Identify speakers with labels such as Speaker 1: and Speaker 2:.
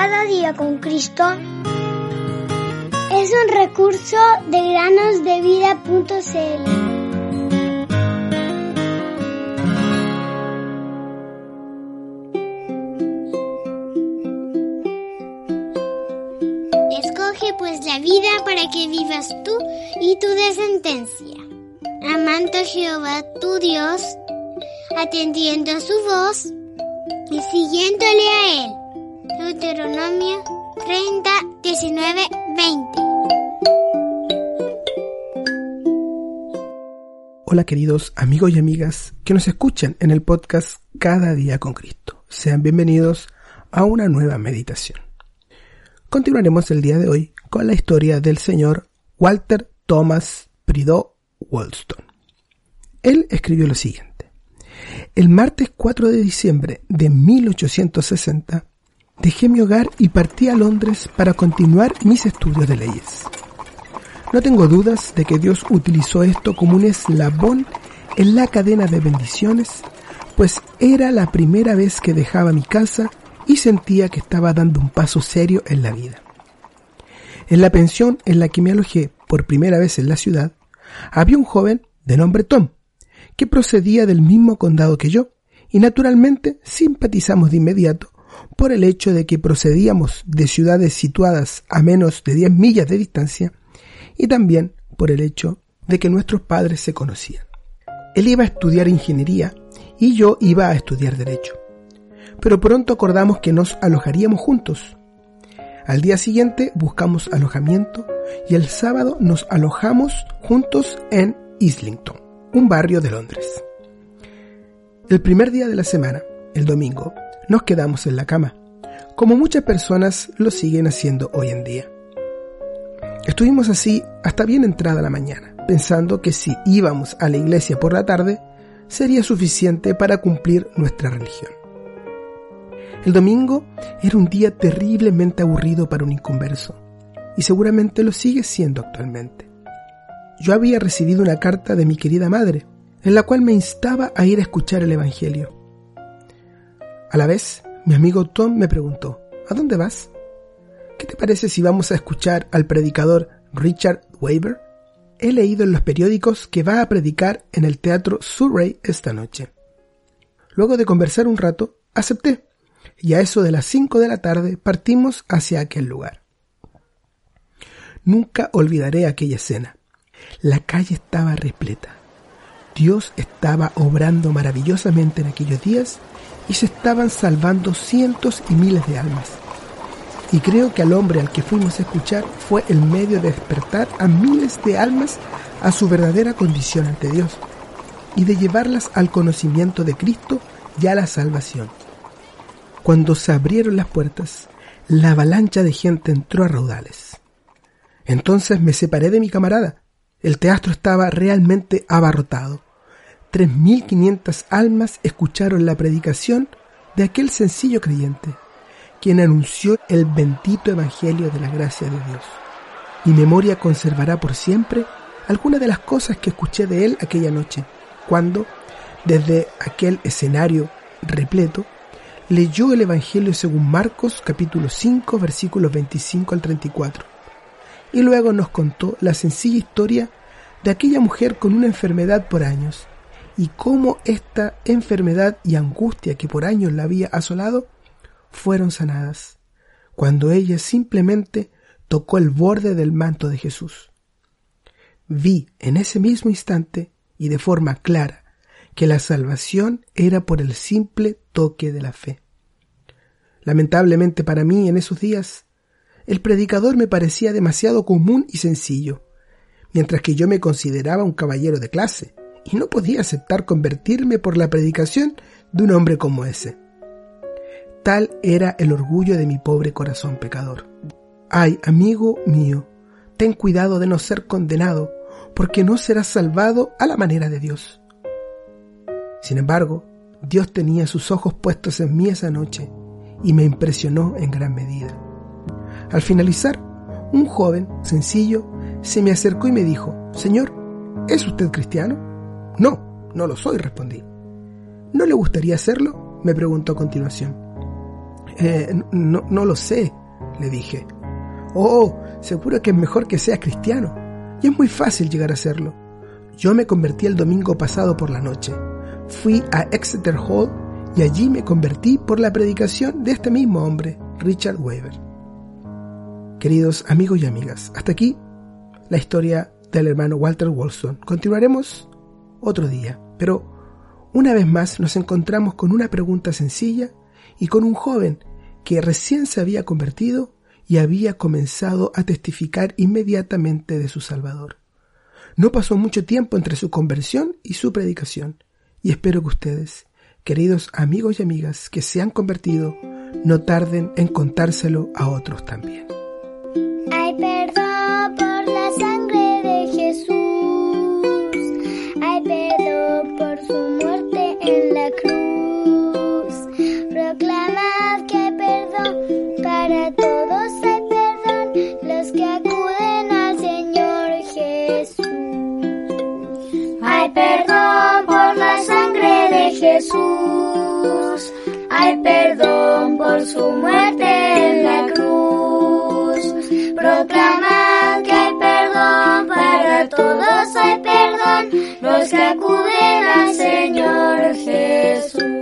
Speaker 1: Cada día con Cristo es un recurso de granosdevida.cl. Escoge pues la vida para que vivas tú y tu descendencia, amando a Jehová tu Dios, atendiendo a su voz y siguiéndole a él. Deuteronomio 30, 19, 20.
Speaker 2: Hola queridos amigos y amigas que nos escuchan en el podcast Cada día con Cristo. Sean bienvenidos a una nueva meditación. Continuaremos el día de hoy con la historia del señor Walter Thomas Prideaux Wollstone. Él escribió lo siguiente. El martes 4 de diciembre de 1860 dejé mi hogar y partí a Londres para continuar mis estudios de leyes. No tengo dudas de que Dios utilizó esto como un eslabón en la cadena de bendiciones, pues era la primera vez que dejaba mi casa y sentía que estaba dando un paso serio en la vida. En la pensión en la que me alojé por primera vez en la ciudad, había un joven de nombre Tom, que procedía del mismo condado que yo, y naturalmente simpatizamos de inmediato por el hecho de que procedíamos de ciudades situadas a menos de 10 millas de distancia y también por el hecho de que nuestros padres se conocían. Él iba a estudiar ingeniería y yo iba a estudiar derecho. Pero pronto acordamos que nos alojaríamos juntos. Al día siguiente buscamos alojamiento y el sábado nos alojamos juntos en Islington, un barrio de Londres. El primer día de la semana, el domingo, nos quedamos en la cama, como muchas personas lo siguen haciendo hoy en día. Estuvimos así hasta bien entrada la mañana, pensando que si íbamos a la iglesia por la tarde, sería suficiente para cumplir nuestra religión. El domingo era un día terriblemente aburrido para un inconverso, y seguramente lo sigue siendo actualmente. Yo había recibido una carta de mi querida madre, en la cual me instaba a ir a escuchar el Evangelio. A la vez, mi amigo Tom me preguntó, ¿A dónde vas? ¿Qué te parece si vamos a escuchar al predicador Richard Weber? He leído en los periódicos que va a predicar en el Teatro Surrey esta noche. Luego de conversar un rato, acepté, y a eso de las cinco de la tarde partimos hacia aquel lugar. Nunca olvidaré aquella escena. La calle estaba repleta. Dios estaba obrando maravillosamente en aquellos días y se estaban salvando cientos y miles de almas. Y creo que al hombre al que fuimos a escuchar fue el medio de despertar a miles de almas a su verdadera condición ante Dios y de llevarlas al conocimiento de Cristo y a la salvación. Cuando se abrieron las puertas, la avalancha de gente entró a raudales. Entonces me separé de mi camarada. El teatro estaba realmente abarrotado. 3.500 almas escucharon la predicación de aquel sencillo creyente, quien anunció el bendito Evangelio de la gracia de Dios. Mi memoria conservará por siempre algunas de las cosas que escuché de él aquella noche, cuando, desde aquel escenario repleto, leyó el Evangelio según Marcos capítulo 5 versículos 25 al 34. Y luego nos contó la sencilla historia de aquella mujer con una enfermedad por años, y cómo esta enfermedad y angustia que por años la había asolado fueron sanadas, cuando ella simplemente tocó el borde del manto de Jesús. Vi en ese mismo instante y de forma clara que la salvación era por el simple toque de la fe. Lamentablemente para mí en esos días, el predicador me parecía demasiado común y sencillo, mientras que yo me consideraba un caballero de clase, y no podía aceptar convertirme por la predicación de un hombre como ese. Tal era el orgullo de mi pobre corazón pecador. Ay, amigo mío, ten cuidado de no ser condenado, porque no serás salvado a la manera de Dios. Sin embargo, Dios tenía sus ojos puestos en mí esa noche y me impresionó en gran medida. Al finalizar, un joven sencillo se me acercó y me dijo, Señor, ¿es usted cristiano? No, no lo soy, respondí. ¿No le gustaría hacerlo? me preguntó a continuación. Eh, no, no lo sé, le dije. Oh, seguro que es mejor que seas cristiano. Y es muy fácil llegar a serlo. Yo me convertí el domingo pasado por la noche. Fui a Exeter Hall y allí me convertí por la predicación de este mismo hombre, Richard Weber. Queridos amigos y amigas, hasta aquí la historia del hermano Walter Wolson. Continuaremos otro día, pero una vez más nos encontramos con una pregunta sencilla y con un joven que recién se había convertido y había comenzado a testificar inmediatamente de su Salvador. No pasó mucho tiempo entre su conversión y su predicación, y espero que ustedes, queridos amigos y amigas que se han convertido, no tarden en contárselo a otros también.
Speaker 1: Jesús. Hay perdón por su muerte en la cruz. Proclamad que hay perdón para todos, hay perdón los que acuden al Señor Jesús.